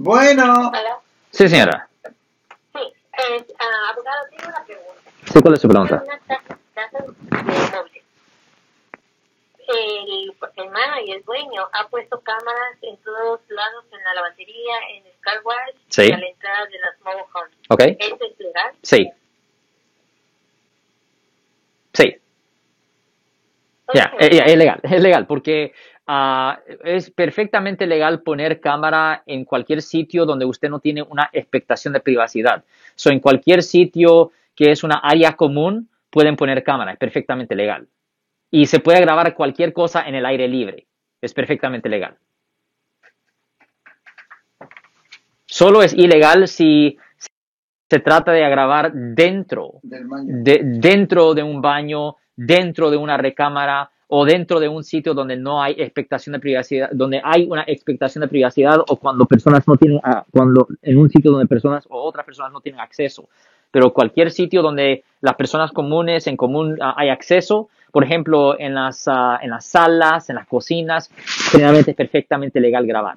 Bueno. Hola. Sí, señora. Sí, eh, ah, abogado, tengo una pregunta. Sí, ¿cuál es su pregunta? una de muebles. El, el manager, el dueño, ha puesto cámaras en todos lados, en la lavandería, en el car wash, Sí. y a la entrada de las mobile homes. ¿Ok? ¿Eso es legal? Sí. Sí. Ya, ya, es legal, es legal, porque ah, es perfectamente legal poner cámara en cualquier sitio donde usted no tiene una expectación de privacidad. So, en cualquier sitio que es una área común, pueden poner cámara, es perfectamente legal. Y se puede grabar cualquier cosa en el aire libre, es perfectamente legal. Solo es ilegal si se trata de grabar dentro de- dentro de un baño, dentro de una recámara o dentro de un sitio donde no hay expectación de privacidad, donde hay una expectación de privacidad o cuando personas no tienen, ah, cuando en un sitio donde personas o otras personas no tienen acceso. Pero cualquier sitio donde las personas comunes en común ah, hay acceso, por ejemplo, en las, ah, en las salas, en las cocinas, generalmente es perfectamente legal grabar.